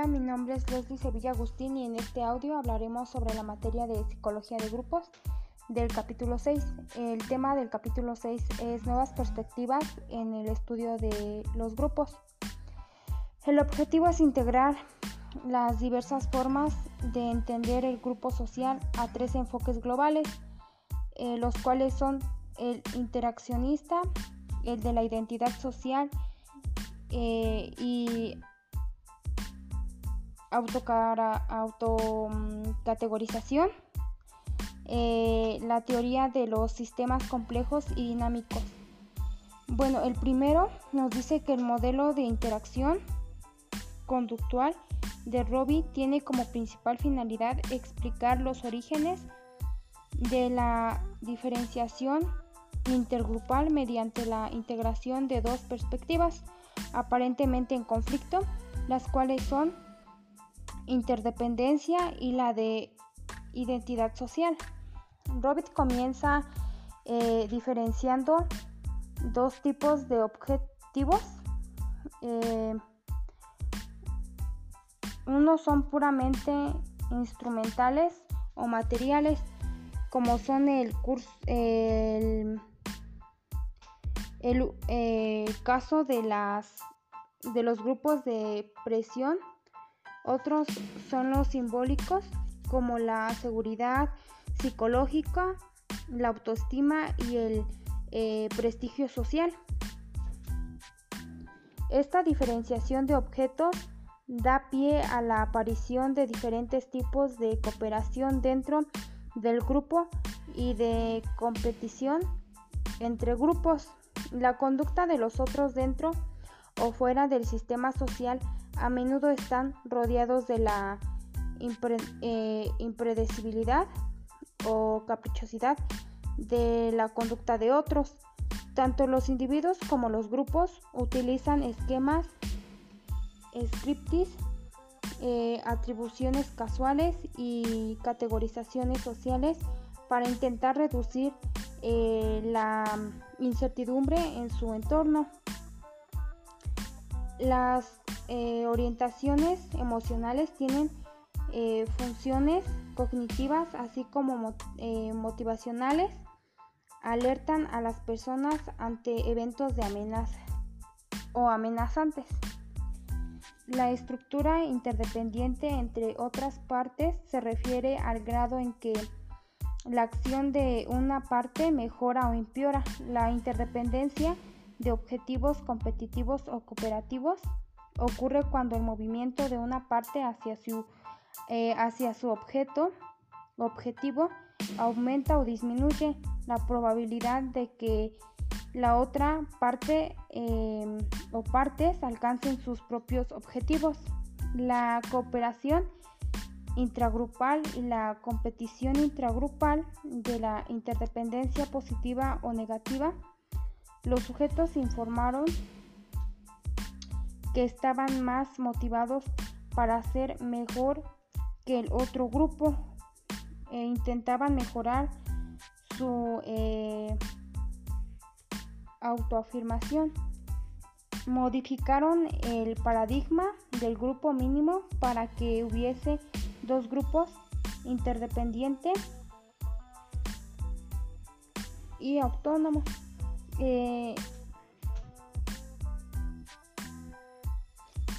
Hola, mi nombre es Leslie Sevilla Agustín y en este audio hablaremos sobre la materia de psicología de grupos del capítulo 6. El tema del capítulo 6 es nuevas perspectivas en el estudio de los grupos. El objetivo es integrar las diversas formas de entender el grupo social a tres enfoques globales, eh, los cuales son el interaccionista, el de la identidad social eh, y autocategorización, eh, la teoría de los sistemas complejos y dinámicos. Bueno, el primero nos dice que el modelo de interacción conductual de Robbie tiene como principal finalidad explicar los orígenes de la diferenciación intergrupal mediante la integración de dos perspectivas aparentemente en conflicto, las cuales son interdependencia y la de identidad social. Robert comienza eh, diferenciando dos tipos de objetivos. Eh, unos son puramente instrumentales o materiales, como son el curso, el, eh, caso de las de los grupos de presión otros son los simbólicos, como la seguridad psicológica, la autoestima y el eh, prestigio social. Esta diferenciación de objetos da pie a la aparición de diferentes tipos de cooperación dentro del grupo y de competición entre grupos. La conducta de los otros dentro o fuera del sistema social a menudo están rodeados de la eh, impredecibilidad o caprichosidad de la conducta de otros. Tanto los individuos como los grupos utilizan esquemas, scriptis, eh, atribuciones casuales y categorizaciones sociales para intentar reducir eh, la incertidumbre en su entorno. Las eh, orientaciones emocionales tienen eh, funciones cognitivas así como eh, motivacionales, alertan a las personas ante eventos de amenaza o amenazantes. La estructura interdependiente entre otras partes se refiere al grado en que la acción de una parte mejora o empeora. La interdependencia de objetivos competitivos o cooperativos ocurre cuando el movimiento de una parte hacia su, eh, hacia su objeto, objetivo aumenta o disminuye la probabilidad de que la otra parte em, o partes alcancen sus propios objetivos. La cooperación intragrupal y la competición intragrupal de la interdependencia positiva o negativa, los sujetos informaron que estaban más motivados para ser mejor que el otro grupo e intentaban mejorar su eh, autoafirmación. Modificaron el paradigma del grupo mínimo para que hubiese dos grupos interdependientes y autónomos. Eh,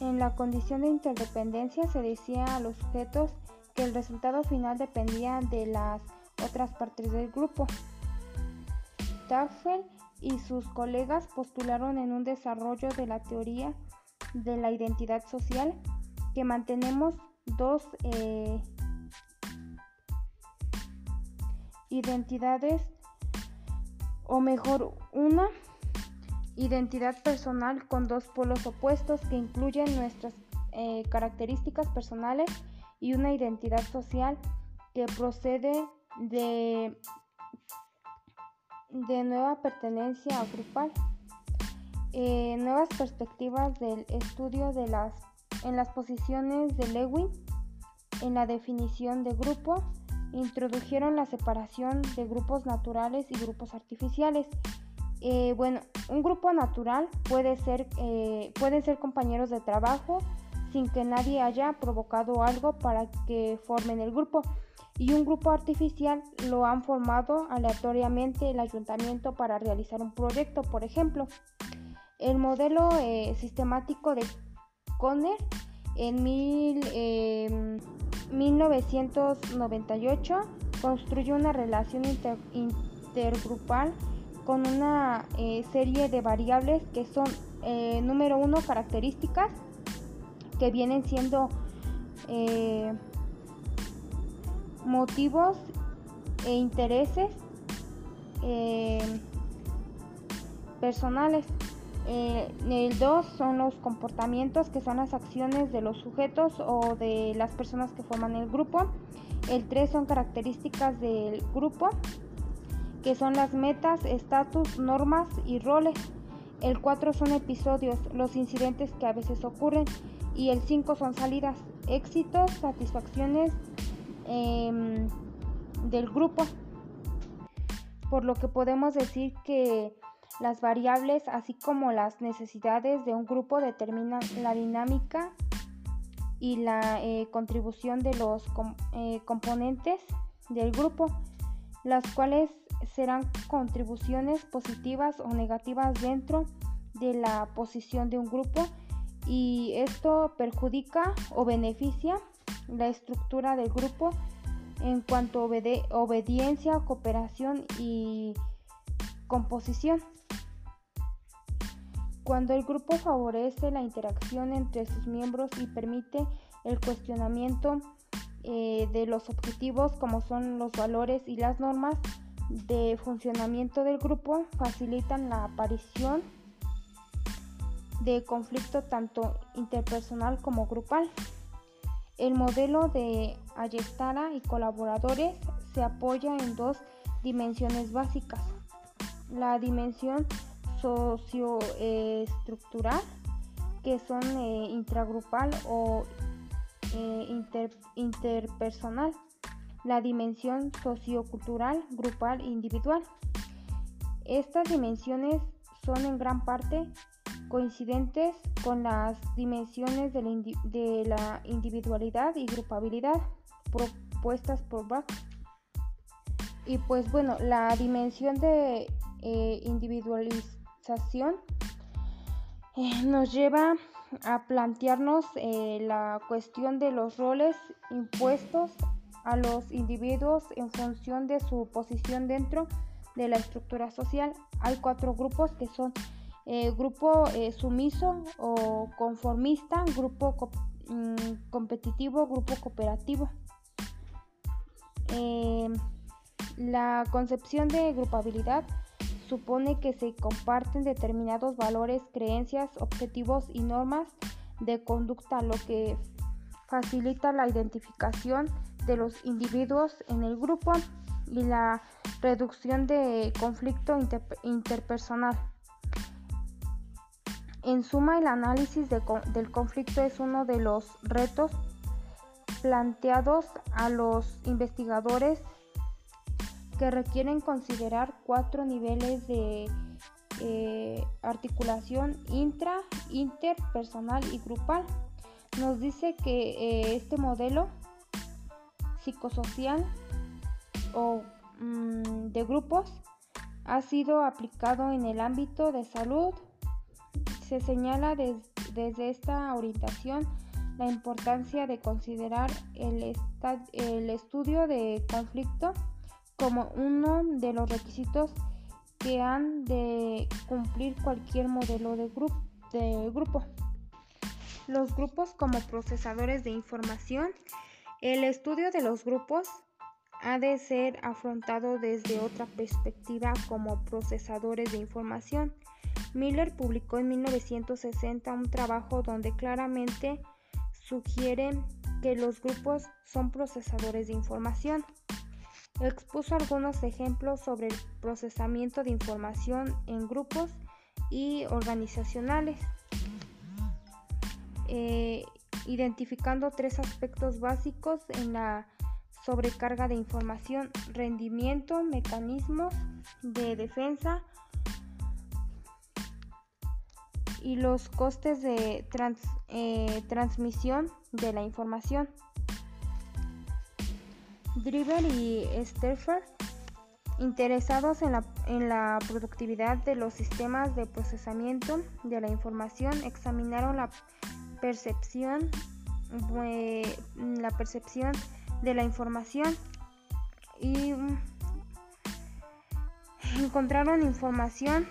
En la condición de interdependencia se decía a los sujetos que el resultado final dependía de las otras partes del grupo. Tafel y sus colegas postularon en un desarrollo de la teoría de la identidad social que mantenemos dos eh, identidades o mejor una identidad personal con dos polos opuestos que incluyen nuestras eh, características personales y una identidad social que procede de, de nueva pertenencia grupal. Eh, nuevas perspectivas del estudio de las, en las posiciones de Lewin en la definición de grupo introdujeron la separación de grupos naturales y grupos artificiales eh, bueno, un grupo natural puede ser, eh, pueden ser compañeros de trabajo, sin que nadie haya provocado algo para que formen el grupo. Y un grupo artificial lo han formado aleatoriamente el ayuntamiento para realizar un proyecto, por ejemplo. El modelo eh, sistemático de Conner en 1998 em, construyó una relación intergrupal con una eh, serie de variables que son, eh, número uno, características que vienen siendo eh, motivos e intereses personales. el 2 son los comportamientos que son las acciones de los sujetos o de las personas que forman el grupo. El 3 son características del grupo que son las metas, estatus, normas y roles. El 4 son episodios, los incidentes que a veces ocurren. Y el 5 son salidas, éxitos, satisfacciones em, del grupo. Por lo que podemos decir que las variables, así como las necesidades de un grupo, determinan la dinámica y la eh, contribución de los eh, componentes del grupo, las cuales serán contribuciones positivas o negativas dentro de la posición de un grupo y esto perjudica o beneficia la estructura del grupo en cuanto a obediencia, cooperación y composición. Cuando el grupo favorece la interacción entre sus miembros y permite el cuestionamiento eh, de los objetivos como son los valores y las normas, de funcionamiento del grupo facilitan la aparición de conflicto tanto interpersonal como grupal. El modelo de Ayestara y colaboradores se apoya en dos dimensiones básicas. La dimensión socioestructural, que son eh, intragrupal o eh, interpersonal, la dimensión sociocultural, grupal e individual. Estas dimensiones son en gran parte coincidentes con las dimensiones de la, individualidad y grupabilidad propuestas por Bach. Y pues bueno, la dimensión de eh, individualización eh, nos lleva a plantearnos eh, la cuestión de los roles impuestos a los individuos en función de su posición dentro de la estructura social. Hay cuatro grupos que son eh, grupo eh, sumiso o conformista, grupo mm, competitivo, grupo cooperativo. Em, la concepción de grupabilidad supone que se comparten determinados valores, creencias, objetivos y normas de conducta, lo que facilita la identificación de los individuos en el grupo y la reducción de conflicto interpersonal. En suma, el análisis del conflicto es uno de los retos planteados a los investigadores que requieren considerar cuatro niveles de eh, articulación intra, interpersonal y grupal. Nos dice que eh, este modelo psicosocial o mm, de grupos ha sido aplicado en el ámbito de salud. Se señala desde esta orientación la importancia de considerar el, el estudio de conflicto como uno de los requisitos que han de cumplir cualquier modelo de, de grupo. Los grupos como procesadores de información el estudio de los grupos ha de ser afrontado desde otra perspectiva como procesadores de información. Miller publicó en 1960 un trabajo donde claramente sugiere que los grupos son procesadores de información. Expuso algunos ejemplos sobre el procesamiento de información en grupos y organizacionales. Eh, identificando tres aspectos básicos en la sobrecarga de información, rendimiento, mecanismos de defensa y los costes de eh, transmisión de la información. Driver y Steffer, interesados en la, en la, productividad de los sistemas de procesamiento de la información, examinaron la percepción, la percepción de la información y mm, encontraron información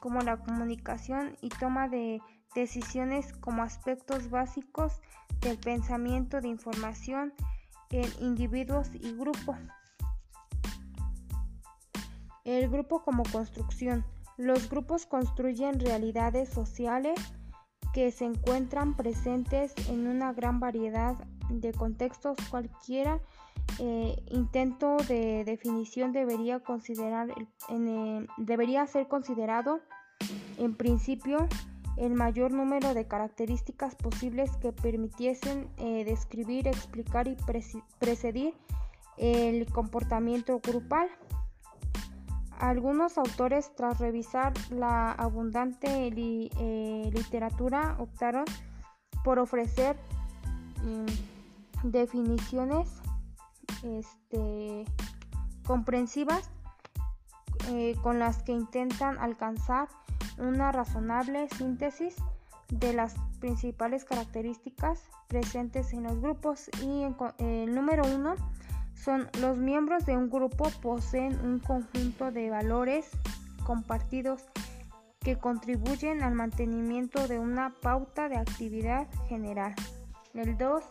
como la comunicación y toma de decisiones como aspectos básicos del pensamiento de información en individuos y grupos. El grupo como construcción. Los grupos construyen realidades sociales que se encuentran presentes en una gran variedad de contextos. Cualquiera eh, intento de definición debería, considerar, debería ser considerado en principio el mayor número de características posibles que permitiesen eh, describir, explicar y precedir el comportamiento grupal. Algunos autores, tras revisar la abundante eh, literatura, optaron por ofrecer mm, definiciones este, comprensivas eh, con las que intentan alcanzar una razonable síntesis de las principales características presentes en los grupos. Y el número uno son los miembros de un grupo poseen un conjunto de valores compartidos que contribuyen al mantenimiento de una pauta de actividad general. El 2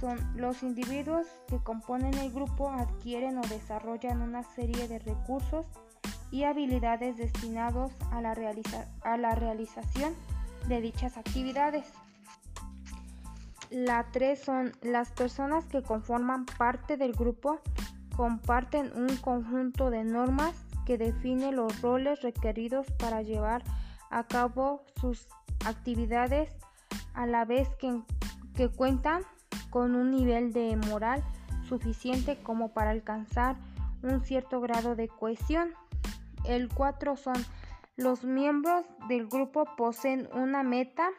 son los individuos que componen el grupo adquieren o desarrollan una serie de recursos y habilidades destinados a la, a la realización de dichas actividades. La 3 son las personas que conforman parte del grupo comparten un conjunto de normas que define los roles requeridos para llevar a cabo sus actividades a la vez que, que cuentan con un nivel de moral suficiente como para alcanzar un cierto grado de cohesión. El 4 son los miembros del grupo poseen una meta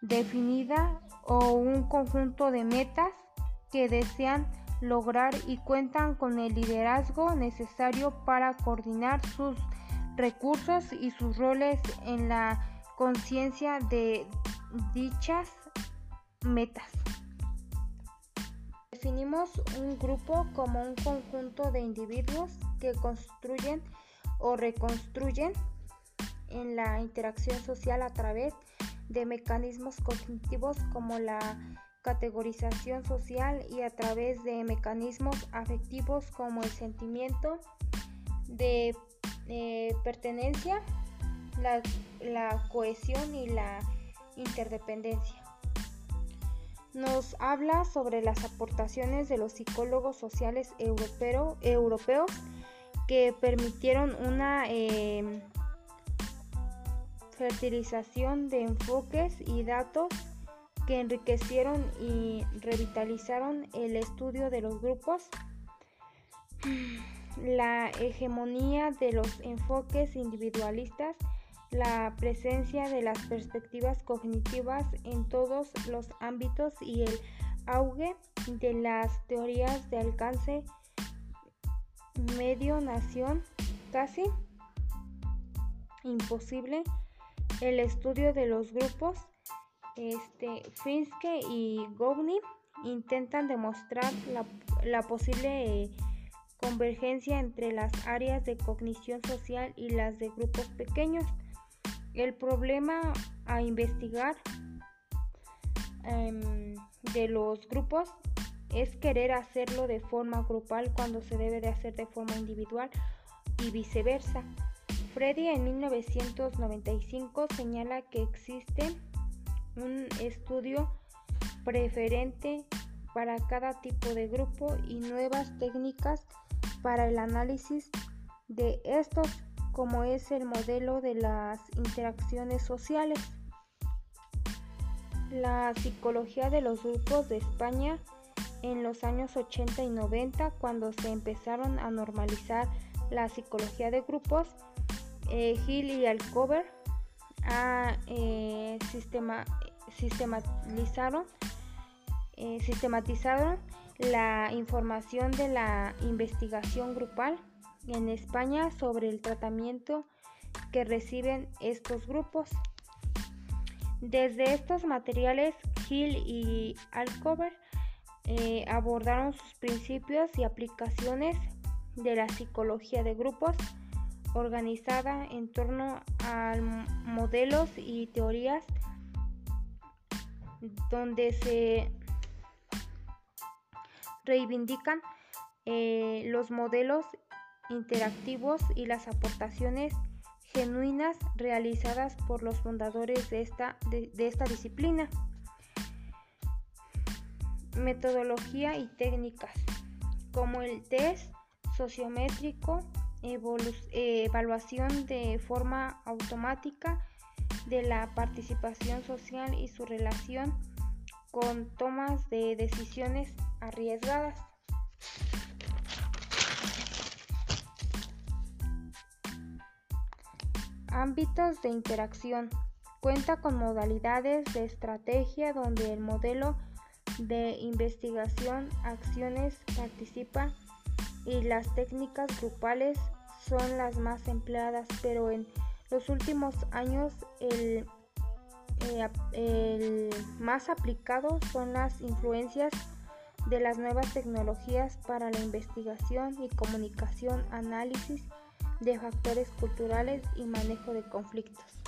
definida o un conjunto de metas que desean lograr y cuentan con el liderazgo necesario para coordinar sus recursos y sus roles en la conciencia de dichas metas. Definimos un grupo como un conjunto de individuos que construyen o reconstruyen en la interacción social a través de mecanismos cognitivos como la categorización social y a través de mecanismos afectivos como el sentimiento de eh, pertenencia, la cohesión y la interdependencia. Nos habla sobre las aportaciones de los psicólogos sociales europeos que permitieron una em, fertilización de enfoques y datos que enriquecieron y revitalizaron el estudio de los grupos, la hegemonía de los enfoques individualistas la presencia de las perspectivas cognitivas en todos los ámbitos y el auge de las teorías de alcance medio-nación casi imposible el estudio de los grupos este, Finske y Gogni intentan demostrar la, posible eh, convergencia entre las áreas de cognición social y las de grupos pequeños el problema a investigar em, de los grupos es querer hacerlo de forma grupal cuando se debe de hacer de forma individual y viceversa. Freddy en 1995 señala que existe un estudio preferente para cada tipo de grupo y nuevas técnicas para el análisis de estos como es el modelo de las interacciones sociales. La psicología de los grupos de España en los años 80 y 90, cuando se empezaron a normalizar la psicología de grupos, eh, y Alcover eh, sistema, sistematizaron, eh, sistematizaron la información de la investigación grupal en España sobre el tratamiento que reciben estos grupos. Desde estos materiales, Hill y Alcover eh, abordaron sus principios y aplicaciones de la psicología de grupos organizada en torno a modelos y teorías donde se reivindican eh, los modelos interactivos y las aportaciones genuinas realizadas por los fundadores de esta, de, esta disciplina. Metodología y técnicas como el test sociométrico, evaluación de forma automática de la participación social y su relación con tomas de decisiones arriesgadas. Ámbitos de interacción. Cuenta con modalidades de estrategia donde el modelo de investigación, acciones participa y las técnicas grupales son las más empleadas, pero en los últimos años el, eh, el más aplicado son las influencias de las nuevas tecnologías para la investigación y comunicación, análisis de factores culturales y manejo de conflictos.